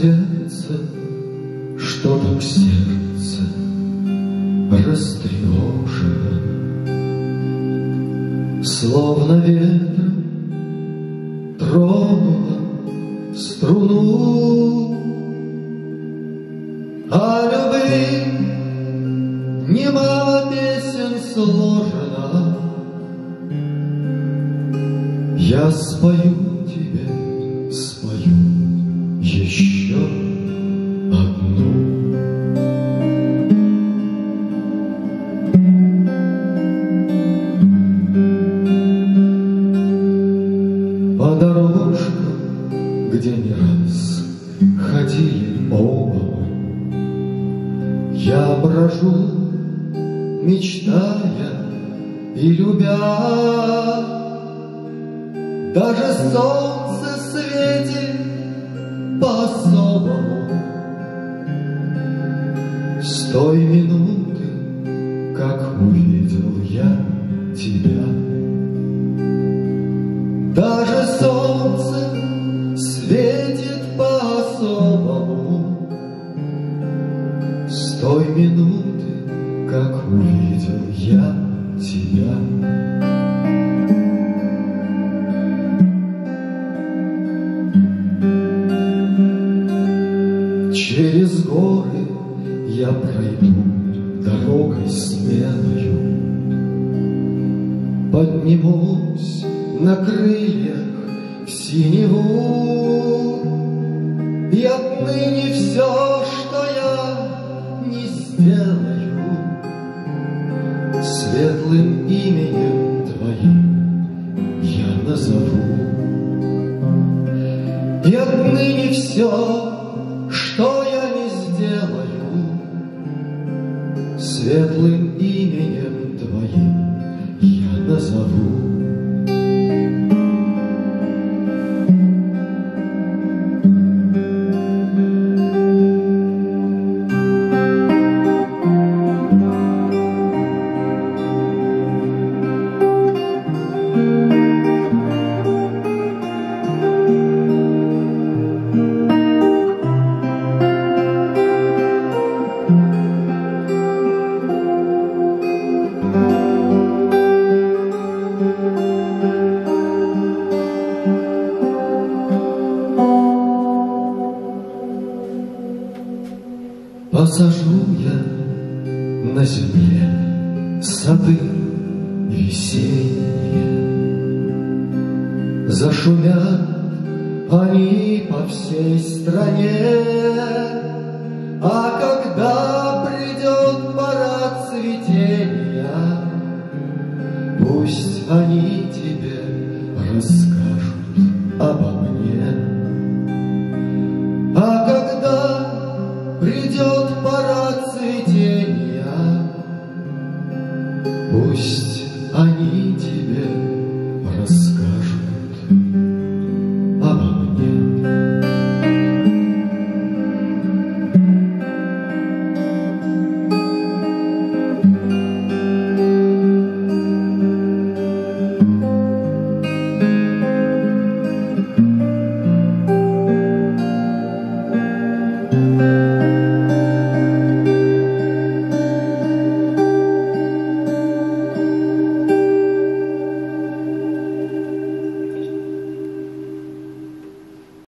сердце, что так сердце растревожено, Словно ветром тронула струну, О любви немало песен сложено. Я спою тебе еще одну. По дорожкам, где не раз ходили оба, Я брожу, мечтая и любя. Даже солнце светит увидел я тебя. Даже солнце светит по-особому С той минуты, как увидел я тебя. Через горы я пройду дорогой смелою, Поднимусь на крыльях в синеву, И отныне все, что я не сделаю, Светлым именем Твоим я назову. И отныне все, Светлым именем Посажу я на земле сады весенние, Зашумят они по всей стране, А когда придет пора цветения, Пусть они тебе расскажут